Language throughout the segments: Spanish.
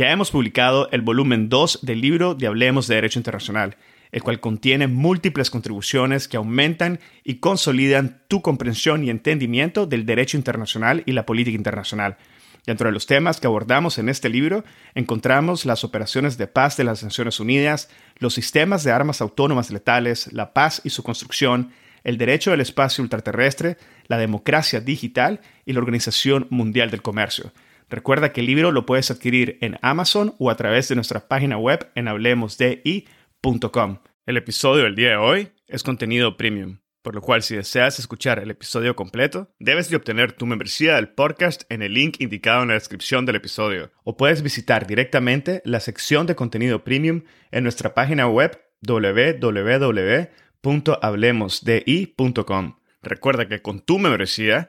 Ya hemos publicado el volumen 2 del libro de Hablemos de Derecho Internacional, el cual contiene múltiples contribuciones que aumentan y consolidan tu comprensión y entendimiento del derecho internacional y la política internacional. Dentro de los temas que abordamos en este libro encontramos las operaciones de paz de las Naciones Unidas, los sistemas de armas autónomas letales, la paz y su construcción, el derecho del espacio ultraterrestre, la democracia digital y la Organización Mundial del Comercio. Recuerda que el libro lo puedes adquirir en Amazon o a través de nuestra página web en hablemosdi.com. El episodio del día de hoy es contenido premium, por lo cual si deseas escuchar el episodio completo, debes de obtener tu membresía del podcast en el link indicado en la descripción del episodio, o puedes visitar directamente la sección de contenido premium en nuestra página web www.hablemosdi.com. Recuerda que con tu membresía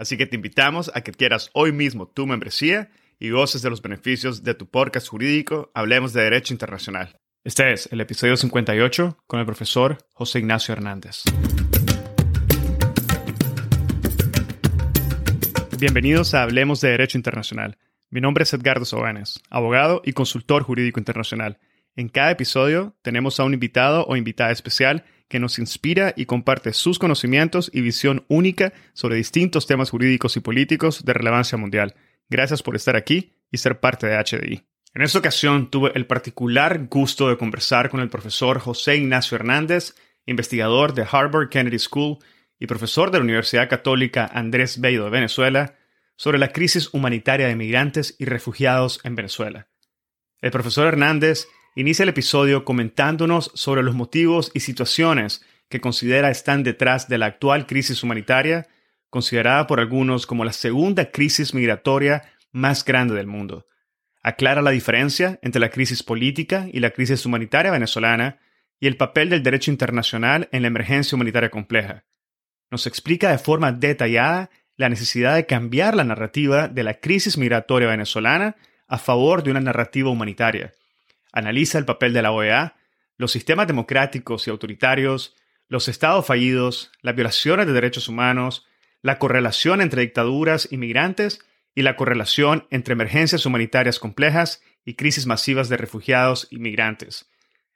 Así que te invitamos a que quieras hoy mismo tu membresía y goces de los beneficios de tu podcast jurídico Hablemos de Derecho Internacional. Este es el episodio 58 con el profesor José Ignacio Hernández. Bienvenidos a Hablemos de Derecho Internacional. Mi nombre es Edgardo Sobanes, abogado y consultor jurídico internacional. En cada episodio tenemos a un invitado o invitada especial que nos inspira y comparte sus conocimientos y visión única sobre distintos temas jurídicos y políticos de relevancia mundial. Gracias por estar aquí y ser parte de HDI. En esta ocasión tuve el particular gusto de conversar con el profesor José Ignacio Hernández, investigador de Harvard Kennedy School y profesor de la Universidad Católica Andrés Bello de Venezuela, sobre la crisis humanitaria de migrantes y refugiados en Venezuela. El profesor Hernández inicia el episodio comentándonos sobre los motivos y situaciones que considera están detrás de la actual crisis humanitaria, considerada por algunos como la segunda crisis migratoria más grande del mundo. Aclara la diferencia entre la crisis política y la crisis humanitaria venezolana y el papel del derecho internacional en la emergencia humanitaria compleja. Nos explica de forma detallada la necesidad de cambiar la narrativa de la crisis migratoria venezolana a favor de una narrativa humanitaria analiza el papel de la OEA, los sistemas democráticos y autoritarios, los estados fallidos, las violaciones de derechos humanos, la correlación entre dictaduras y migrantes y la correlación entre emergencias humanitarias complejas y crisis masivas de refugiados y migrantes.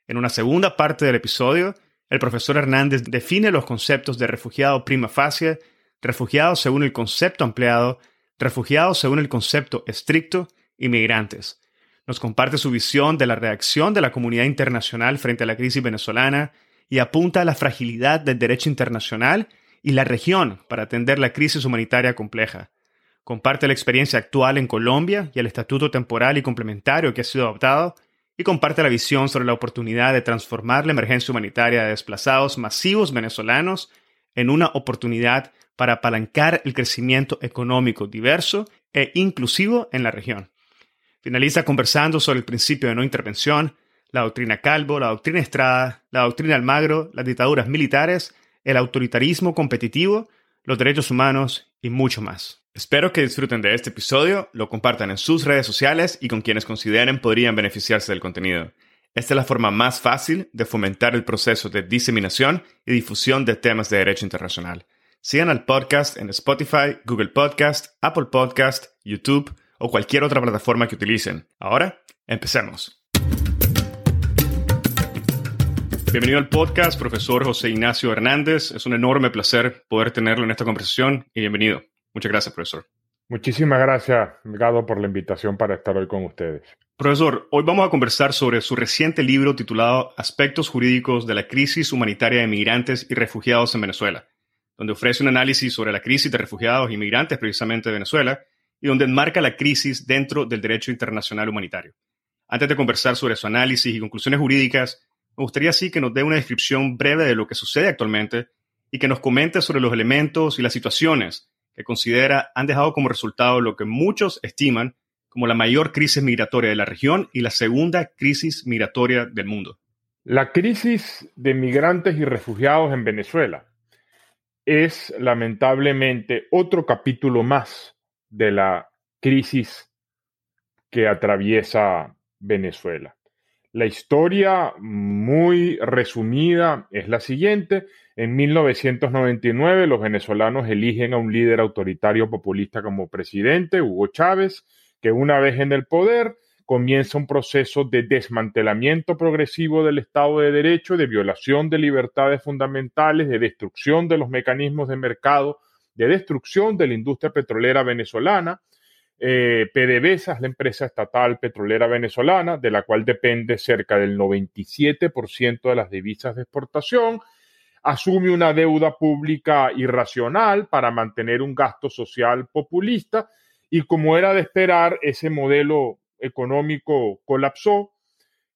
En una segunda parte del episodio, el profesor Hernández define los conceptos de refugiado prima facie, refugiados según el concepto ampliado, refugiados según el concepto estricto y migrantes nos comparte su visión de la reacción de la comunidad internacional frente a la crisis venezolana y apunta a la fragilidad del derecho internacional y la región para atender la crisis humanitaria compleja. Comparte la experiencia actual en Colombia y el estatuto temporal y complementario que ha sido adoptado, y comparte la visión sobre la oportunidad de transformar la emergencia humanitaria de desplazados masivos venezolanos en una oportunidad para apalancar el crecimiento económico diverso e inclusivo en la región. Finaliza conversando sobre el principio de no intervención, la doctrina Calvo, la doctrina Estrada, la doctrina Almagro, las dictaduras militares, el autoritarismo competitivo, los derechos humanos y mucho más. Espero que disfruten de este episodio, lo compartan en sus redes sociales y con quienes consideren podrían beneficiarse del contenido. Esta es la forma más fácil de fomentar el proceso de diseminación y difusión de temas de derecho internacional. Sigan al podcast en Spotify, Google Podcast, Apple Podcast, YouTube o cualquier otra plataforma que utilicen. Ahora, empecemos. Bienvenido al podcast, profesor José Ignacio Hernández. Es un enorme placer poder tenerlo en esta conversación y bienvenido. Muchas gracias, profesor. Muchísimas gracias, Gado, por la invitación para estar hoy con ustedes. Profesor, hoy vamos a conversar sobre su reciente libro titulado Aspectos jurídicos de la crisis humanitaria de migrantes y refugiados en Venezuela, donde ofrece un análisis sobre la crisis de refugiados y migrantes precisamente de Venezuela y donde enmarca la crisis dentro del derecho internacional humanitario. Antes de conversar sobre su análisis y conclusiones jurídicas, me gustaría sí que nos dé una descripción breve de lo que sucede actualmente y que nos comente sobre los elementos y las situaciones que considera han dejado como resultado lo que muchos estiman como la mayor crisis migratoria de la región y la segunda crisis migratoria del mundo. La crisis de migrantes y refugiados en Venezuela es lamentablemente otro capítulo más de la crisis que atraviesa Venezuela. La historia muy resumida es la siguiente. En 1999 los venezolanos eligen a un líder autoritario populista como presidente, Hugo Chávez, que una vez en el poder comienza un proceso de desmantelamiento progresivo del Estado de Derecho, de violación de libertades fundamentales, de destrucción de los mecanismos de mercado, de destrucción de la industria petrolera venezolana, eh, PDVSA es la empresa estatal petrolera venezolana, de la cual depende cerca del 97% de las divisas de exportación. Asume una deuda pública irracional para mantener un gasto social populista y como era de esperar, ese modelo económico colapsó.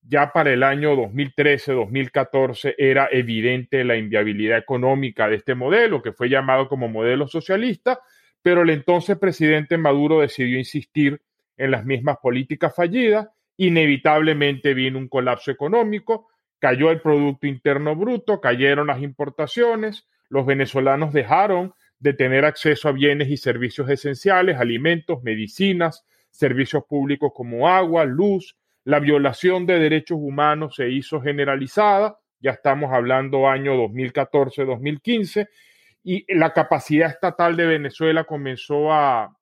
Ya para el año 2013-2014 era evidente la inviabilidad económica de este modelo, que fue llamado como modelo socialista, pero el entonces presidente Maduro decidió insistir en las mismas políticas fallidas, inevitablemente vino un colapso económico, cayó el Producto Interno Bruto, cayeron las importaciones, los venezolanos dejaron de tener acceso a bienes y servicios esenciales, alimentos, medicinas, servicios públicos como agua, luz, la violación de derechos humanos se hizo generalizada, ya estamos hablando año 2014-2015, y la capacidad estatal de Venezuela comenzó a,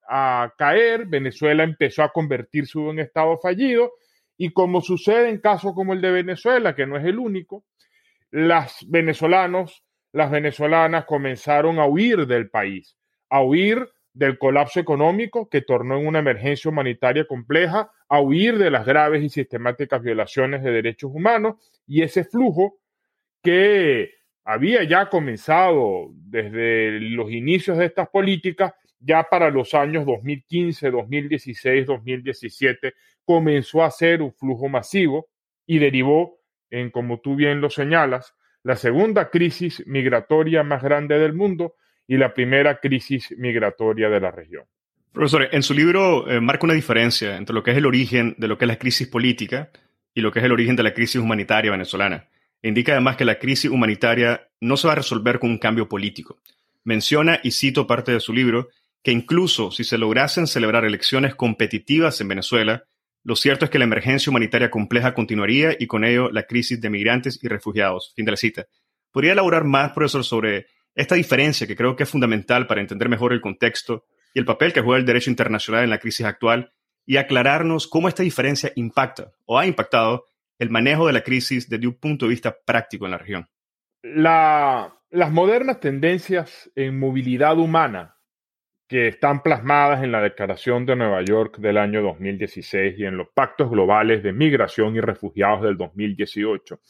caer, Venezuela empezó a convertirse en un estado fallido y como sucede en casos como el de Venezuela, que no es el único, las venezolanos, las venezolanas comenzaron a huir del país, a huir del colapso económico que tornó en una emergencia humanitaria compleja, a huir de las graves y sistemáticas violaciones de derechos humanos y ese flujo que había ya comenzado desde los inicios de estas políticas, ya para los años 2015, 2016, 2017, comenzó a ser un flujo masivo y derivó en, como tú bien lo señalas, la segunda crisis migratoria más grande del mundo y la primera crisis migratoria de la región. Profesor, en su libro eh, marca una diferencia entre lo que es el origen de lo que es la crisis política y lo que es el origen de la crisis humanitaria venezolana. Indica además que la crisis humanitaria no se va a resolver con un cambio político. Menciona, y cito parte de su libro, que incluso si se lograsen celebrar elecciones competitivas en Venezuela, lo cierto es que la emergencia humanitaria compleja continuaría y con ello la crisis de migrantes y refugiados. Fin de la cita. ¿Podría elaborar más, profesor, sobre esta diferencia que creo que es fundamental para entender mejor el contexto y el papel que juega el derecho internacional en la crisis actual y aclararnos cómo esta diferencia impacta o ha impactado el manejo de la crisis desde un punto de vista práctico en la región? las modernas tendencias en movilidad humana que están plasmadas en la Declaración de Nueva York del año 2016 y en los pactos globales de migración y refugiados del 2018,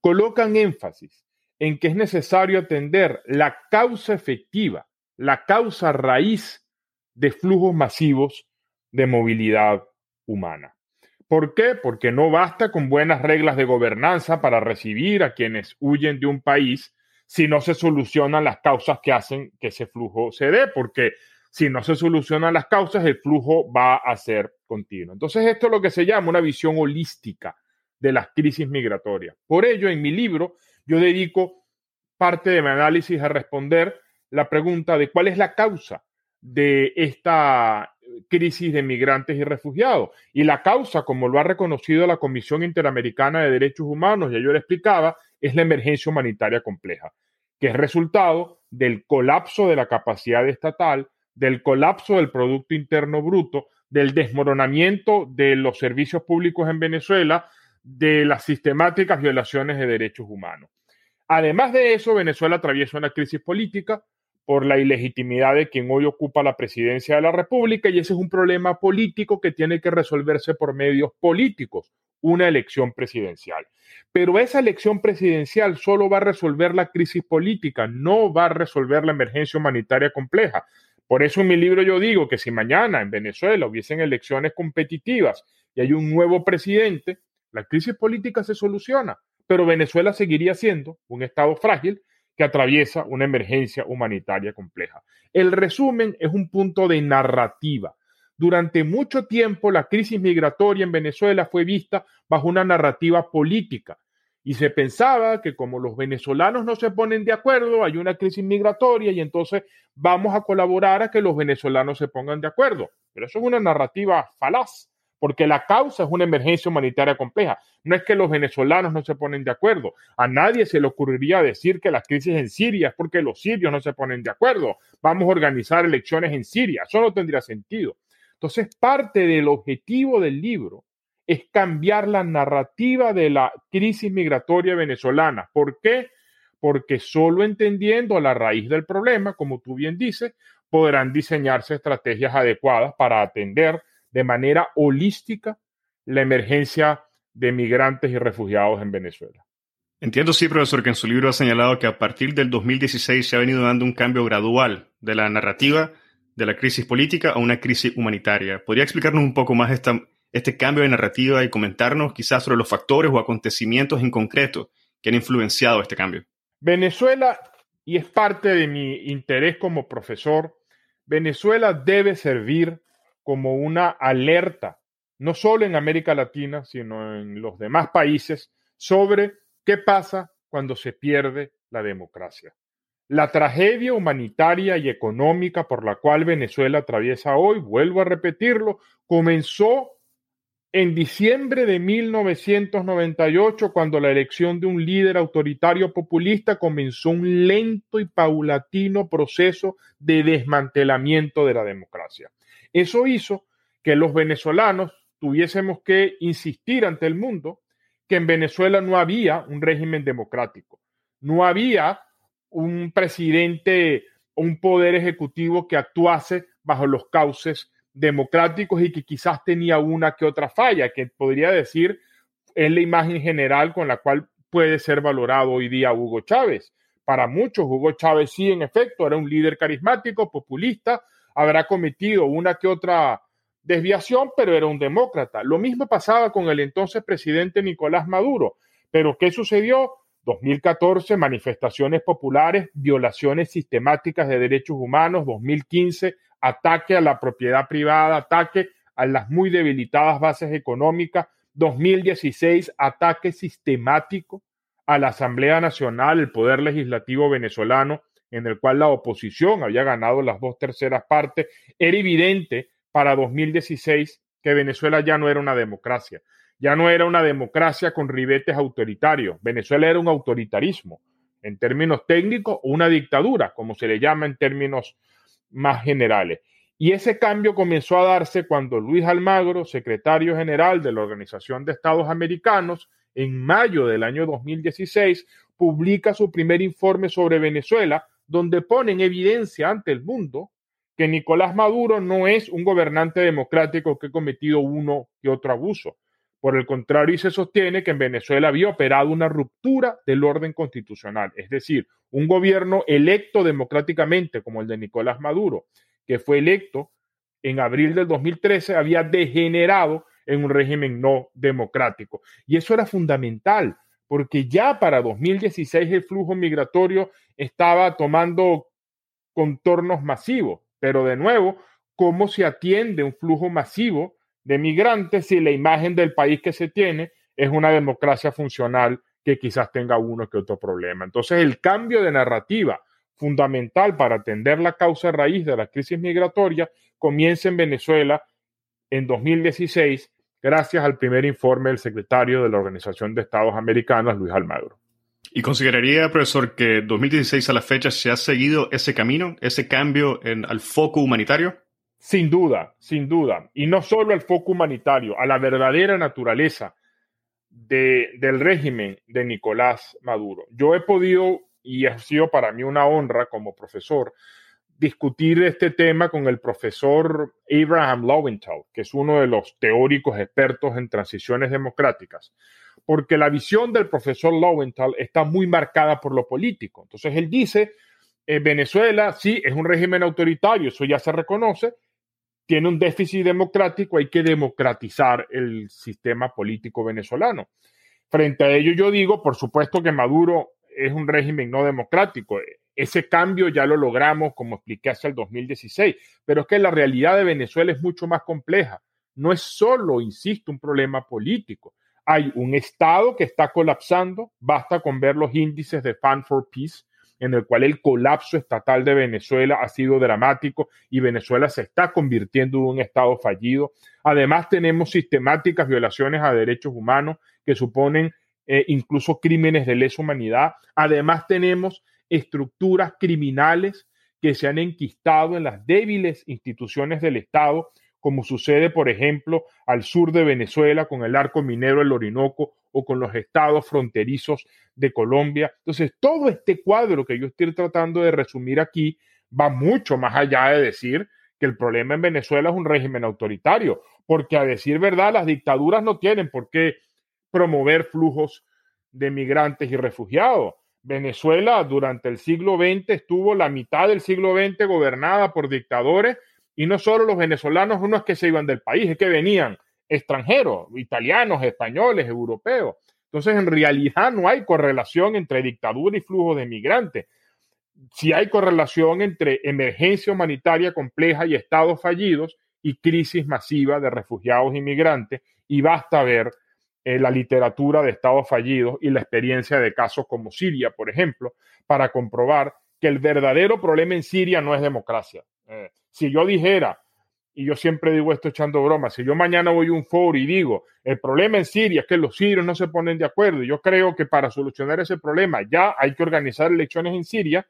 colocan énfasis en que es necesario atender la causa efectiva, la causa raíz de flujos masivos de movilidad humana. ¿Por qué? Porque no basta con buenas reglas de gobernanza para recibir a quienes huyen de un país si no se solucionan las causas que hacen que ese flujo se dé, porque si no se solucionan las causas, el flujo va a ser continuo. Entonces, esto es lo que se llama una visión holística de las crisis migratorias. Por ello, en mi libro, yo dedico parte de mi análisis a responder la pregunta de cuál es la causa de esta crisis de migrantes y refugiados. Y la causa, como lo ha reconocido la Comisión Interamericana de Derechos Humanos, ya yo le explicaba, es la emergencia humanitaria compleja, que es resultado del colapso de la capacidad estatal, del colapso del Producto Interno Bruto, del desmoronamiento de los servicios públicos en Venezuela, de las sistemáticas violaciones de derechos humanos. Además de eso, Venezuela atraviesa una crisis política por la ilegitimidad de quien hoy ocupa la presidencia de la República y ese es un problema político que tiene que resolverse por medios políticos, una elección presidencial. Pero esa elección presidencial solo va a resolver la crisis política, no va a resolver la emergencia humanitaria compleja. Por eso en mi libro yo digo que si mañana en Venezuela hubiesen elecciones competitivas y hay un nuevo presidente, la crisis política se soluciona, pero Venezuela seguiría siendo un Estado frágil que atraviesa una emergencia humanitaria compleja. El resumen es un punto de narrativa Durante mucho tiempo la crisis migratoria en Venezuela fue vista bajo una narrativa política y se pensaba que como los venezolanos no se ponen de acuerdo, hay una crisis migratoria y entonces vamos a colaborar a que los venezolanos se pongan de acuerdo. Pero eso es una narrativa falaz porque la causa es una emergencia humanitaria compleja. No es que los venezolanos no se ponen de acuerdo. A nadie se le ocurriría decir que la crisis en Siria es porque los sirios no se ponen de acuerdo. Vamos a organizar elecciones en Siria. Eso no tendría sentido. Entonces, parte del objetivo del libro es cambiar la narrativa de la crisis migratoria venezolana. ¿Por qué? Porque solo entendiendo la raíz del problema, como tú bien dices, podrán diseñarse estrategias adecuadas para atender de manera holística la emergencia de migrantes y refugiados en Venezuela. Entiendo, sí, profesor, que en su libro ha señalado que a partir del 2016 se ha venido dando un cambio gradual de la narrativa de la crisis política a una crisis humanitaria. ¿Podría explicarnos un poco más esta, este cambio de narrativa y comentarnos quizás sobre los factores o acontecimientos en concreto que han influenciado este cambio? Venezuela, y es parte de mi interés como profesor, Venezuela debe servir como una alerta, no solo en América Latina, sino en los demás países, sobre qué pasa cuando se pierde la democracia. La tragedia humanitaria y económica por la cual Venezuela atraviesa hoy, vuelvo a repetirlo, comenzó en diciembre de 1998, cuando la elección de un líder autoritario populista comenzó un lento y paulatino proceso de desmantelamiento de la democracia. Eso hizo que los venezolanos tuviésemos que insistir ante el mundo que en Venezuela no había un régimen democrático, no había un presidente o un poder ejecutivo que actuase bajo los cauces democráticos y que quizás tenía una que otra falla, que podría decir es la imagen general con la cual puede ser valorado hoy día Hugo Chávez. Para muchos, Hugo Chávez sí, en efecto, era un líder carismático, populista, habrá cometido una que otra desviación, pero era un demócrata. Lo mismo pasaba con el entonces presidente Nicolás Maduro. Pero ¿qué sucedió? 2014, manifestaciones populares, violaciones sistemáticas de derechos humanos. 2015, ataque a la propiedad privada, ataque a las muy debilitadas bases económicas. 2016, ataque sistemático a la Asamblea Nacional, el Poder Legislativo venezolano en el cual la oposición había ganado las dos terceras partes, era evidente para 2016 que Venezuela ya no era una democracia, ya no era una democracia con ribetes autoritarios, Venezuela era un autoritarismo, en términos técnicos, una dictadura, como se le llama en términos más generales. Y ese cambio comenzó a darse cuando Luis Almagro, secretario general de la Organización de Estados Americanos, en mayo del año 2016, publica su primer informe sobre Venezuela, donde pone en evidencia ante el mundo que Nicolás Maduro no es un gobernante democrático que ha cometido uno y otro abuso. Por el contrario, se sostiene que en Venezuela había operado una ruptura del orden constitucional, es decir, un gobierno electo democráticamente como el de Nicolás Maduro, que fue electo en abril del 2013, había degenerado en un régimen no democrático. Y eso era fundamental, porque ya para 2016 el flujo migratorio estaba tomando contornos masivos. Pero de nuevo, ¿cómo se atiende un flujo masivo de migrantes si la imagen del país que se tiene es una democracia funcional que quizás tenga uno que otro problema? Entonces, el cambio de narrativa fundamental para atender la causa raíz de la crisis migratoria comienza en Venezuela en 2016 gracias al primer informe del secretario de la Organización de Estados Americanos, Luis Almagro. ¿Y consideraría, profesor, que 2016 a la fecha se ha seguido ese camino, ese cambio en, al foco humanitario? Sin duda, sin duda. Y no solo al foco humanitario, a la verdadera naturaleza de, del régimen de Nicolás Maduro. Yo he podido, y ha sido para mí una honra como profesor, discutir este tema con el profesor Abraham Lowenthal, que es uno de los teóricos expertos en transiciones democráticas porque la visión del profesor Lowenthal está muy marcada por lo político. Entonces él dice, en Venezuela sí es un régimen autoritario, eso ya se reconoce, tiene un déficit democrático, hay que democratizar el sistema político venezolano. Frente a ello yo digo, por supuesto que Maduro es un régimen no democrático. Ese cambio ya lo logramos, como expliqué, hacia el 2016, pero es que la realidad de Venezuela es mucho más compleja. No es solo, insisto, un problema político. Hay un Estado que está colapsando, basta con ver los índices de Fan for Peace, en el cual el colapso estatal de Venezuela ha sido dramático y Venezuela se está convirtiendo en un Estado fallido. Además, tenemos sistemáticas violaciones a derechos humanos que suponen eh, incluso crímenes de lesa humanidad. Además, tenemos estructuras criminales que se han enquistado en las débiles instituciones del Estado, como sucede, por ejemplo, al sur de Venezuela con el arco minero del Orinoco o con los estados fronterizos de Colombia. Entonces, todo este cuadro que yo estoy tratando de resumir aquí va mucho más allá de decir que el problema en Venezuela es un régimen autoritario, porque a decir verdad, las dictaduras no tienen por qué promover flujos de migrantes y refugiados. Venezuela durante el siglo XX estuvo la mitad del siglo XX gobernada por dictadores y no solo los venezolanos, unos que se iban del país, es que venían extranjeros, italianos, españoles, europeos. Entonces, en realidad no hay correlación entre dictadura y flujo de migrantes. Sí hay correlación entre emergencia humanitaria compleja y estados fallidos y crisis masiva de refugiados y migrantes. Y basta ver eh, la literatura de estados fallidos y la experiencia de casos como Siria, por ejemplo, para comprobar que el verdadero problema en Siria no es democracia. Eh, si yo dijera y yo siempre digo esto echando bromas, si yo mañana voy a un foro y digo, el problema en Siria es que los sirios no se ponen de acuerdo, yo creo que para solucionar ese problema ya hay que organizar elecciones en Siria,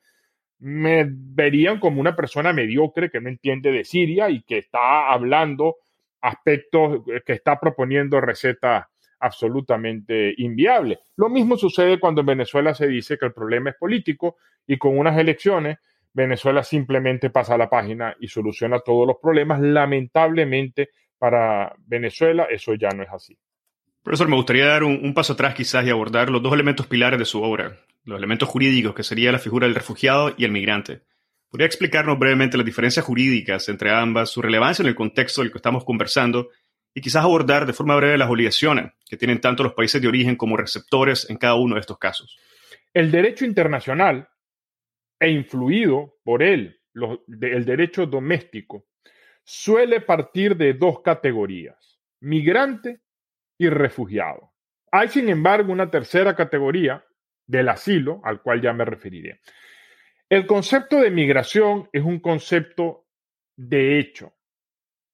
me verían como una persona mediocre que no entiende de Siria y que está hablando aspectos, eh, que está proponiendo recetas absolutamente inviables. Lo mismo sucede cuando en Venezuela se dice que el problema es político y con unas elecciones Venezuela simplemente pasa la página y soluciona todos los problemas. Lamentablemente para Venezuela eso ya no es así. Profesor, me gustaría dar un, paso atrás quizás y abordar los dos elementos pilares de su obra, los elementos jurídicos, que sería la figura del refugiado y el migrante. ¿Podría explicarnos brevemente las diferencias jurídicas entre ambas, su relevancia en el contexto del que estamos conversando y quizás abordar de forma breve las obligaciones que tienen tanto los países de origen como receptores en cada uno de estos casos? El derecho internacional e influido por él, el derecho doméstico, suele partir de dos categorías, migrante y refugiado. Hay, sin embargo, una tercera categoría del asilo, al cual ya me referiré. El concepto de migración es un concepto de hecho.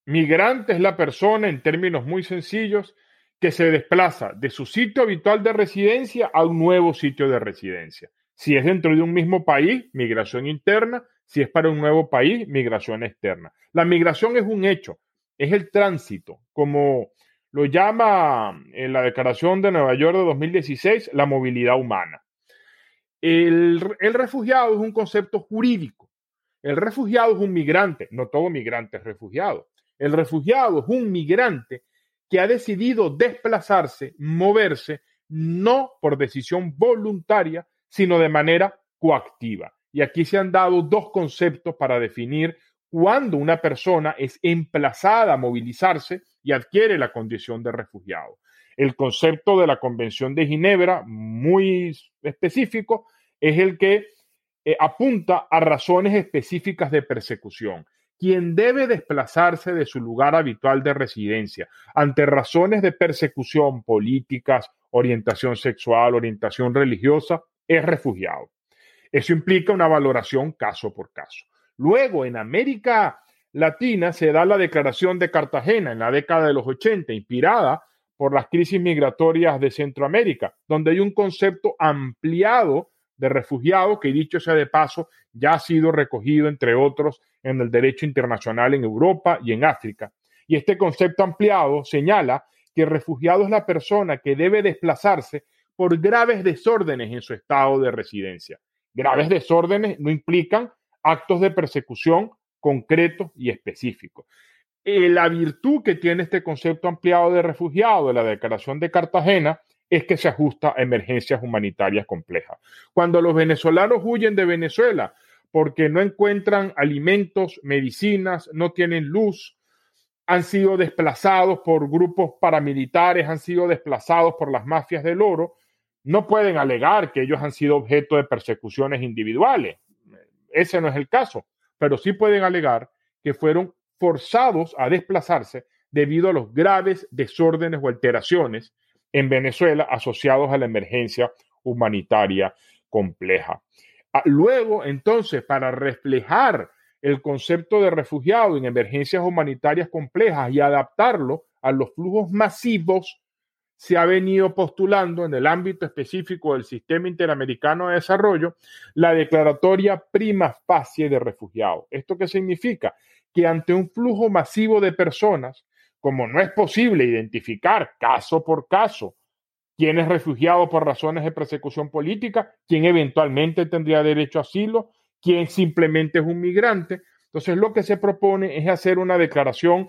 Migrante es la persona, en términos muy sencillos, que se desplaza de su sitio habitual de residencia a un nuevo sitio de residencia. Si es dentro de un mismo país, migración interna. Si es para un nuevo país, migración externa. La migración es un hecho, es el tránsito, como lo llama en la Declaración de Nueva York de 2016, la movilidad humana. El, el refugiado es un concepto jurídico. El refugiado es un migrante, no todo migrante es refugiado. El refugiado es un migrante que ha decidido desplazarse, moverse, no por decisión voluntaria, sino de manera coactiva. Y aquí se han dado dos conceptos para definir cuándo una persona es emplazada a movilizarse y adquiere la condición de refugiado. El concepto de la Convención de Ginebra, muy específico, es el que eh, apunta a razones específicas de persecución. Quien debe desplazarse de su lugar habitual de residencia ante razones de persecución políticas, orientación sexual, orientación religiosa, es refugiado. Eso implica una valoración caso por caso. Luego, en América Latina se da la Declaración de Cartagena en la década de los 80, inspirada por las crisis migratorias de Centroamérica, donde hay un concepto ampliado de refugiado que, dicho sea de paso, ya ha sido recogido, entre otros, en el derecho internacional en Europa y en África. Y este concepto ampliado señala que refugiado es la persona que debe desplazarse por graves desórdenes en su estado de residencia. Graves desórdenes no implican actos de persecución concretos y específicos. Eh, la virtud que tiene este concepto ampliado de refugiado de la Declaración de Cartagena es que se ajusta a emergencias humanitarias complejas. Cuando los venezolanos huyen de Venezuela porque no encuentran alimentos, medicinas, no tienen luz, han sido desplazados por grupos paramilitares, han sido desplazados por las mafias del oro, no pueden alegar que ellos han sido objeto de persecuciones individuales. ese no es el caso, pero sí pueden alegar que fueron forzados a desplazarse debido a los graves desórdenes o alteraciones en Venezuela asociados a la emergencia humanitaria compleja. Ah, luego, entonces, para reflejar el concepto de refugiado en emergencias humanitarias complejas y adaptarlo a los flujos masivos, se ha venido postulando en el ámbito específico del Sistema Interamericano de Desarrollo la declaratoria prima facie de refugiado. ¿Esto qué significa? Que ante un flujo masivo de personas, como no es posible identificar caso por caso quién es refugiado por razones de persecución política, quién eventualmente tendría derecho a asilo, quién simplemente es un migrante. Entonces lo que se propone es hacer una declaración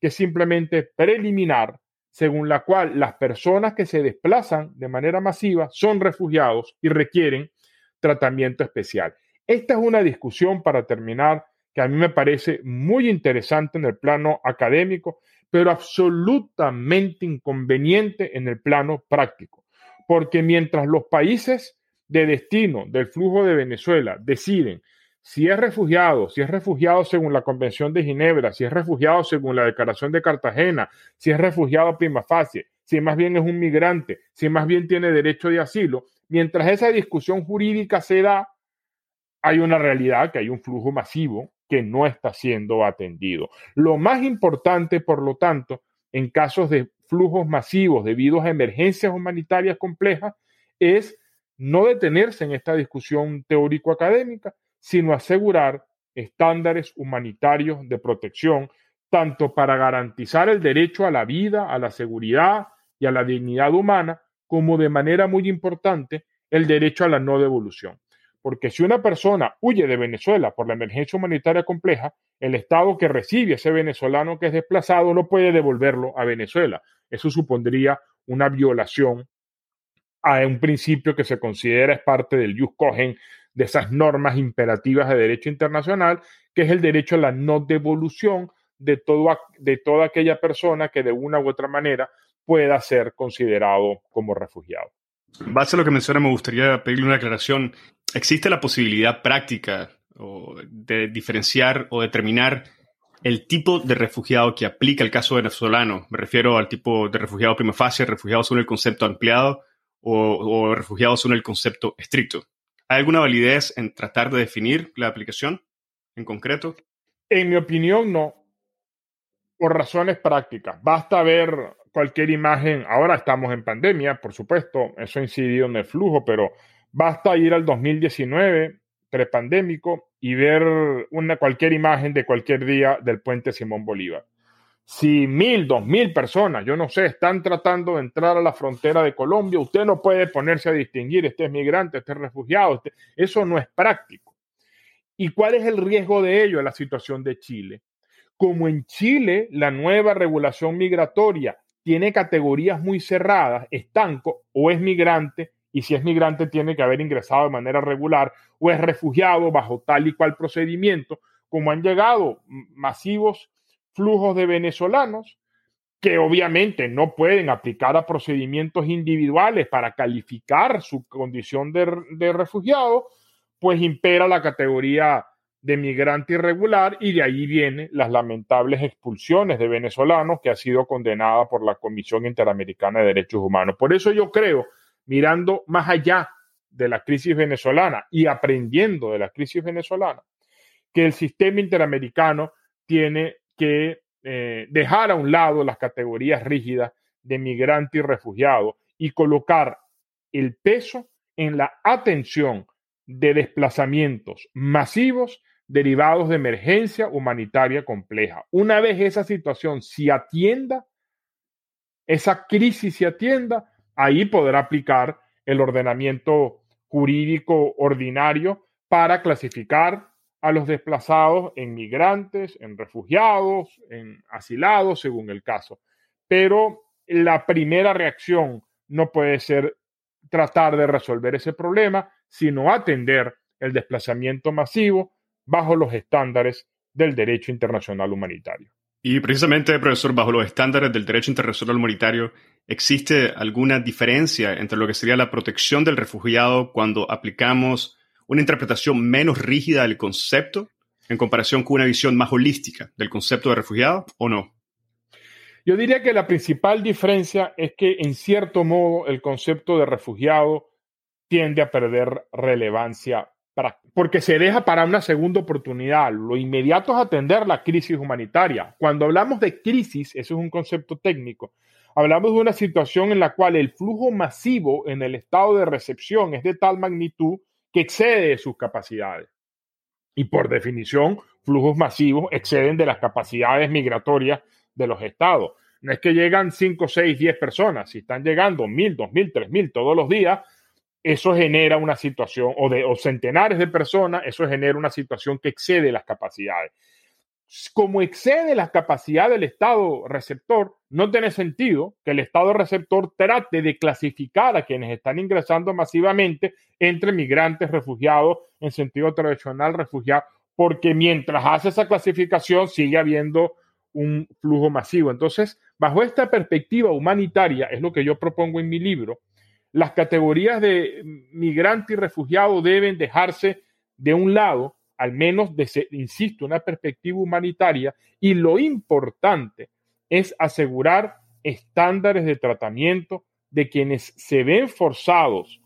que simplemente preliminar, según la cual las personas que se desplazan de manera masiva son refugiados y requieren tratamiento especial. Esta es una discusión para terminar que a mí me parece muy interesante en el plano académico pero absolutamente inconveniente en el plano práctico, porque mientras los países de destino del flujo de Venezuela deciden si es refugiado, si es refugiado según la Convención de Ginebra, si es refugiado según la Declaración de Cartagena, si es refugiado prima facie, si más bien es un migrante, si más bien tiene derecho de asilo, mientras esa discusión jurídica se da, hay una realidad que hay un flujo masivo que no está siendo atendido. Lo más importante, por lo tanto, en casos de flujos masivos debido a emergencias humanitarias complejas, es no detenerse en esta discusión teórico-académica, sino asegurar estándares humanitarios de protección, tanto para garantizar el derecho a la vida, a la seguridad y a la dignidad humana, como de manera muy importante el derecho a la no devolución. Porque si una persona huye de Venezuela por la emergencia humanitaria compleja, el Estado que recibe a ese venezolano que es desplazado no puede devolverlo a Venezuela. Eso supondría una violación a un principio que se considera es parte del jus cogen de esas normas imperativas de derecho internacional, que es el derecho a la no devolución de, todo, de toda aquella persona que de una u otra manera pueda ser considerado como refugiado. base a lo que menciona, me gustaría pedirle una aclaración. ¿Existe la posibilidad práctica de diferenciar o determinar el tipo de refugiado que aplica el caso venezolano? Me refiero al tipo de refugiado prima facie, refugiado según el concepto ampliado o, o refugiado según el concepto estricto. ¿Hay alguna validez en tratar de definir la aplicación en concreto? En mi opinión, no. Por razones prácticas. Basta ver cualquier imagen. Ahora estamos en pandemia, por supuesto, eso ha incidido en el flujo, pero Basta ir al 2019, prepandémico, y ver una, cualquier imagen de cualquier día del puente Simón Bolívar. Si mil, dos mil personas, yo no sé, están tratando de entrar a la frontera de Colombia, usted no puede ponerse a distinguir, este es migrante, este es refugiado, este, eso no es práctico. ¿Y cuál es el riesgo de ello en la situación de Chile? Como en Chile la nueva regulación migratoria tiene categorías muy cerradas, estanco o es migrante y si es migrante tiene que haber ingresado de manera regular o es refugiado bajo tal y cual procedimiento, como han llegado masivos flujos de venezolanos que obviamente no pueden aplicar a procedimientos individuales para calificar su condición de, de refugiado, pues impera la categoría de migrante irregular y de ahí vienen las lamentables expulsiones de venezolanos que ha sido condenada por la Comisión Interamericana de Derechos Humanos. Por eso yo creo mirando más allá de la crisis venezolana y aprendiendo de la crisis venezolana, que el sistema interamericano tiene que eh, dejar a un lado las categorías rígidas de migrante y refugiado y colocar el peso en la atención de desplazamientos masivos derivados de emergencia humanitaria compleja. Una vez esa situación se atienda, esa crisis se atienda, ahí podrá aplicar el ordenamiento jurídico ordinario para clasificar a los desplazados en migrantes, en refugiados, en asilados, según el caso. Pero la primera reacción no puede ser tratar de resolver ese problema, sino atender el desplazamiento masivo bajo los estándares del derecho internacional humanitario. Y precisamente, profesor, bajo los estándares del derecho internacional humanitario, ¿existe alguna diferencia entre lo que sería la protección del refugiado cuando aplicamos una interpretación menos rígida del concepto en comparación con una visión más holística del concepto de refugiado o no? Yo diría que la principal diferencia es que en cierto modo el concepto de refugiado tiende a perder relevancia porque se deja para una segunda oportunidad. Lo inmediato es atender la crisis humanitaria. Cuando hablamos de crisis, eso es un concepto técnico, hablamos de una situación en la cual el flujo masivo en el estado de recepción es de tal magnitud que excede sus capacidades. Y por definición, flujos masivos exceden de las capacidades migratorias de los estados. No es que llegan 5, 6, 10 personas, si están llegando mil, dos mil, tres mil todos los días, eso genera una situación, o, de, o centenares de personas, eso genera una situación que excede las capacidades. Como excede las capacidades del Estado receptor, no tiene sentido que el Estado receptor trate de clasificar a quienes están ingresando masivamente entre migrantes, refugiados, en sentido tradicional, refugiados, porque mientras hace esa clasificación sigue habiendo un flujo masivo. Entonces, bajo esta perspectiva humanitaria, es lo que yo propongo en mi libro, las categorías de migrante y refugiado deben dejarse de un lado, al menos, insisto, una perspectiva humanitaria, y lo importante es asegurar estándares de tratamiento de quienes se ven forzados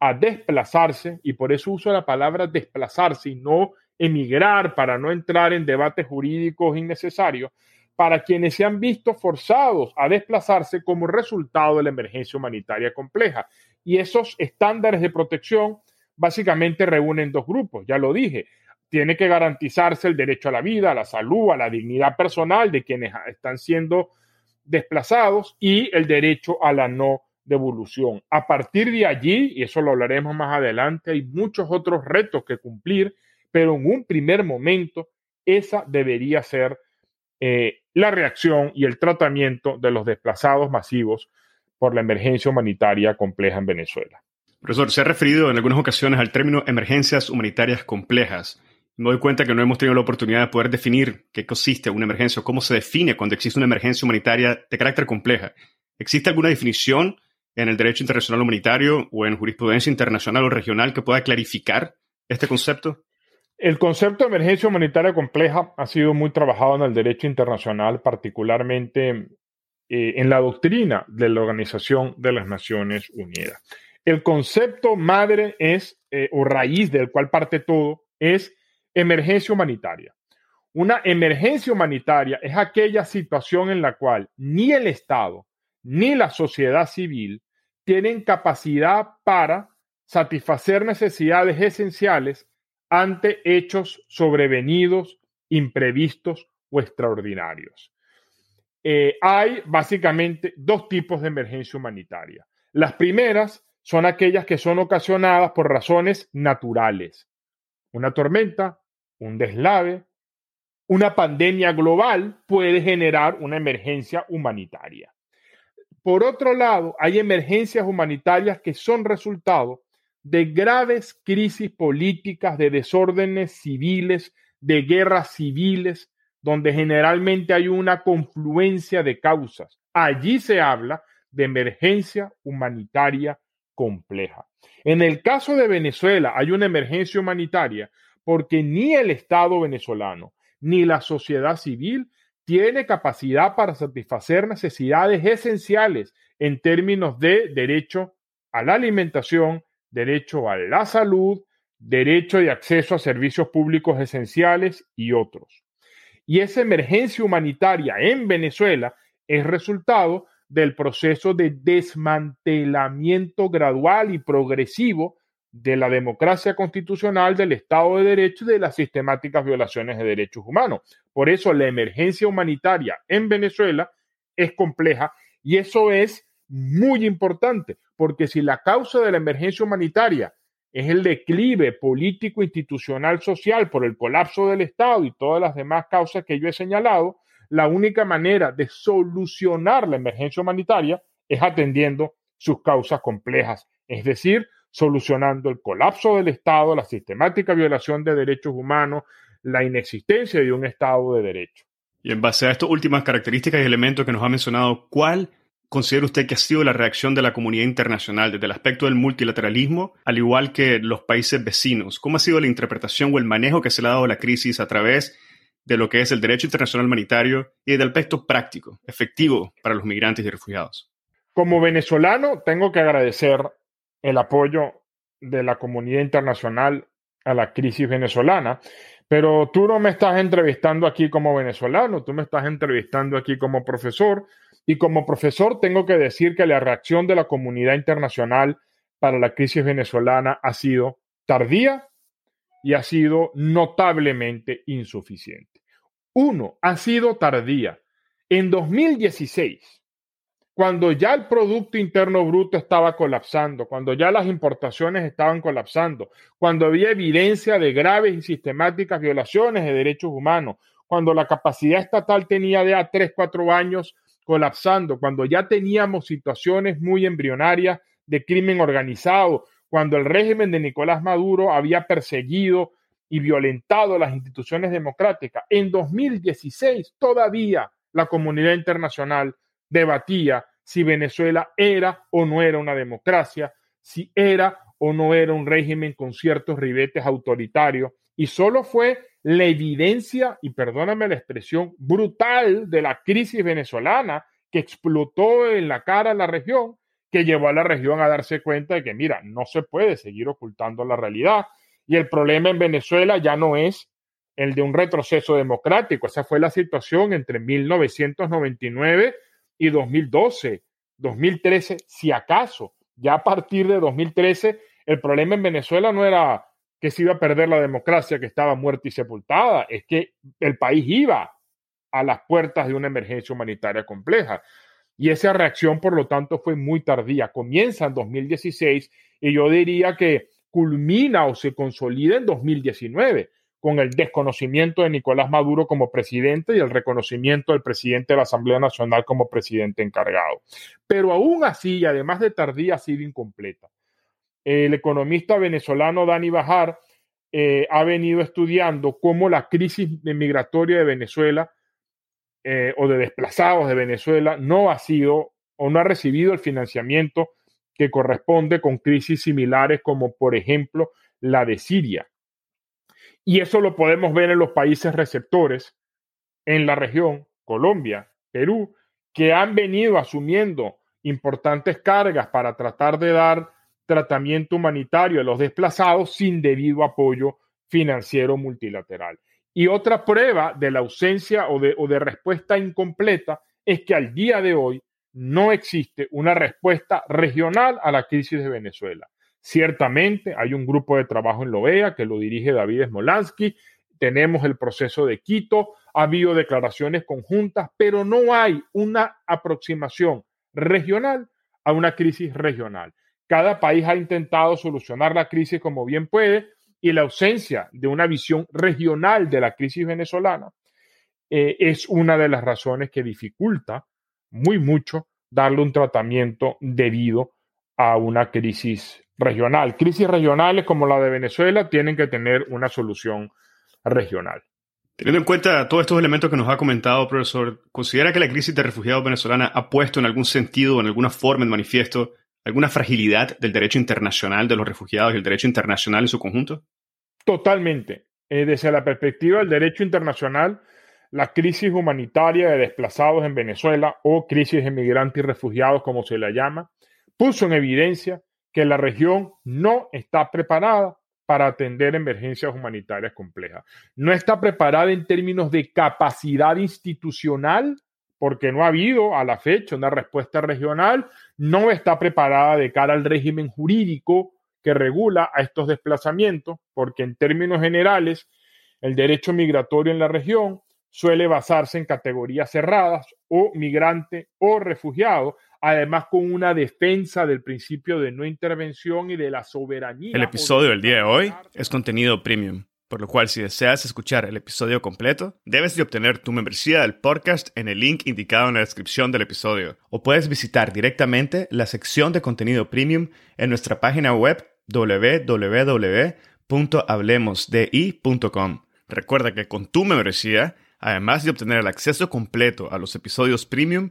a desplazarse, y por eso uso la palabra desplazarse y no emigrar para no entrar en debates jurídicos innecesarios, para quienes se han visto forzados a desplazarse como resultado de la emergencia humanitaria compleja. Y esos estándares de protección básicamente reúnen dos grupos, ya lo dije. Tiene que garantizarse el derecho a la vida, a la salud, a la dignidad personal de quienes están siendo desplazados y el derecho a la no devolución. A partir de allí, y eso lo hablaremos más adelante, hay muchos otros retos que cumplir, pero en un primer momento esa debería ser eh, la reacción y el tratamiento de los desplazados masivos por la emergencia humanitaria compleja en Venezuela. Profesor, se ha referido en algunas ocasiones al término emergencias humanitarias complejas. Me doy cuenta que no hemos tenido la oportunidad de poder definir qué consiste una emergencia o cómo se define cuando existe una emergencia humanitaria de carácter compleja. ¿Existe alguna definición en el derecho internacional humanitario o en jurisprudencia internacional o regional que pueda clarificar este concepto? El concepto de emergencia humanitaria compleja ha sido muy trabajado en el derecho internacional, particularmente eh, en la doctrina de la Organización de las Naciones Unidas. El concepto madre es, eh, o raíz del cual parte todo, es emergencia humanitaria. Una emergencia humanitaria es aquella situación en la cual ni el Estado ni la sociedad civil tienen capacidad para satisfacer necesidades esenciales ante hechos sobrevenidos, imprevistos o extraordinarios. Eh, hay básicamente dos tipos de emergencia humanitaria. Las primeras son aquellas que son ocasionadas por razones naturales. Una tormenta, un deslave, una pandemia global puede generar una emergencia humanitaria. Por otro lado, hay emergencias humanitarias que son resultado de graves crisis políticas, de desórdenes civiles, de guerras civiles, donde generalmente hay una confluencia de causas. Allí se habla de emergencia humanitaria compleja. En el caso de Venezuela hay una emergencia humanitaria porque ni el Estado venezolano ni la sociedad civil tiene capacidad para satisfacer necesidades esenciales en términos de derecho a la alimentación, derecho a la salud, derecho de acceso a servicios públicos esenciales y otros. Y esa emergencia humanitaria en Venezuela es resultado del proceso de desmantelamiento gradual y progresivo de la democracia constitucional, del Estado de Derecho y de las sistemáticas violaciones de derechos humanos. Por eso la emergencia humanitaria en Venezuela es compleja y eso es muy importante, porque si la causa de la emergencia humanitaria es el declive político, institucional, social por el colapso del Estado y todas las demás causas que yo he señalado, la única manera de solucionar la emergencia humanitaria es atendiendo sus causas complejas, es decir, solucionando el colapso del Estado, la sistemática violación de derechos humanos, la inexistencia de un Estado de derecho. Y en base a estas últimas características y elementos que nos ha mencionado, ¿cuál considera usted que ha sido la reacción de la comunidad internacional desde el aspecto del multilateralismo, al igual que los países vecinos? ¿Cómo ha sido la interpretación o el manejo que se le ha dado a la crisis a través de lo que es el derecho internacional humanitario y del aspecto práctico, efectivo para los migrantes y refugiados? Como venezolano, tengo que agradecer el apoyo de la comunidad internacional a la crisis venezolana, pero tú no me estás entrevistando aquí como venezolano, tú me estás entrevistando aquí como profesor y como profesor tengo que decir que la reacción de la comunidad internacional para la crisis venezolana ha sido tardía y ha sido notablemente insuficiente. Uno, ha sido tardía. En 2016, cuando ya el Producto Interno Bruto estaba colapsando, cuando ya las importaciones estaban colapsando, cuando había evidencia de graves y sistemáticas violaciones de derechos humanos, cuando la capacidad estatal tenía ya 3, 4 años colapsando, cuando ya teníamos situaciones muy embrionarias de crimen organizado, cuando el régimen de Nicolás Maduro había perseguido y violentado las instituciones democráticas. En 2016 todavía la comunidad internacional debatía si Venezuela era o no era una democracia, si era o no era un régimen con ciertos ribetes autoritarios. Y solo fue la evidencia, y perdóname la expresión, brutal de la crisis venezolana que explotó en la cara a la región, que llevó a la región a darse cuenta de que, mira, no se puede seguir ocultando la realidad. Y el problema en Venezuela ya no es el de un retroceso democrático. Esa fue la situación entre 1999 y 2012, 2013, si acaso. Ya a partir de 2013, el problema en Venezuela no era que se iba a perder la democracia, que estaba muerta y sepultada, es que el país iba a las puertas de una emergencia humanitaria compleja. Y esa reacción, por lo tanto, fue muy tardía. Comienza en 2016 y yo diría que culmina o se consolida en 2019 con el desconocimiento de Nicolás Maduro como presidente y el reconocimiento del presidente de la Asamblea Nacional como presidente encargado. Pero aún así, además de tardía, ha sido incompleta. El economista venezolano Dani Bajar eh, ha venido estudiando cómo la crisis migratoria de Venezuela eh, o de desplazados de Venezuela no ha sido o no ha recibido el financiamiento que corresponde con crisis similares como por ejemplo la de Siria. Y eso lo podemos ver en los países receptores en la región, Colombia, Perú, que han venido asumiendo importantes cargas para tratar de dar tratamiento humanitario a los desplazados sin debido apoyo financiero multilateral. Y otra prueba de la ausencia o de, respuesta incompleta es que al día de hoy no existe una respuesta regional a la crisis de Venezuela. Ciertamente hay un grupo de trabajo en la OEA que lo dirige David Smolansky, tenemos el proceso de Quito, ha habido declaraciones conjuntas, pero no hay una aproximación regional a una crisis regional. Cada país ha intentado solucionar la crisis como bien puede y la ausencia de una visión regional de la crisis venezolana eh, es una de las razones que dificulta muy mucho darle un tratamiento debido a una crisis regional. Crisis regionales como la de Venezuela tienen que tener una solución regional. Teniendo en cuenta todos estos elementos que nos ha comentado, profesor, ¿considera que la crisis de refugiados venezolana ha puesto en algún sentido o en alguna forma en manifiesto alguna fragilidad del derecho internacional de los refugiados y el derecho internacional en su conjunto? Totalmente. Eh, desde la perspectiva del derecho internacional, la crisis humanitaria de desplazados en Venezuela o crisis de migrantes y refugiados, como se la llama, puso en evidencia que la región no está preparada para atender emergencias humanitarias complejas. No está preparada en términos de capacidad institucional, porque no ha habido a la fecha una respuesta regional, no está preparada de cara al régimen jurídico que regula a estos desplazamientos, porque en términos generales el derecho migratorio en la región suele basarse en categorías cerradas o migrante o refugiado, además con una defensa del principio de no intervención y de la soberanía. El episodio del día de hoy es contenido premium, por lo cual si deseas escuchar el episodio completo, debes de obtener tu membresía del podcast en el link indicado en la descripción del episodio, o puedes visitar directamente la sección de contenido premium en nuestra página web www.hablemosdi.com. Recuerda que con tu membresía Además de obtener el acceso completo a los episodios premium,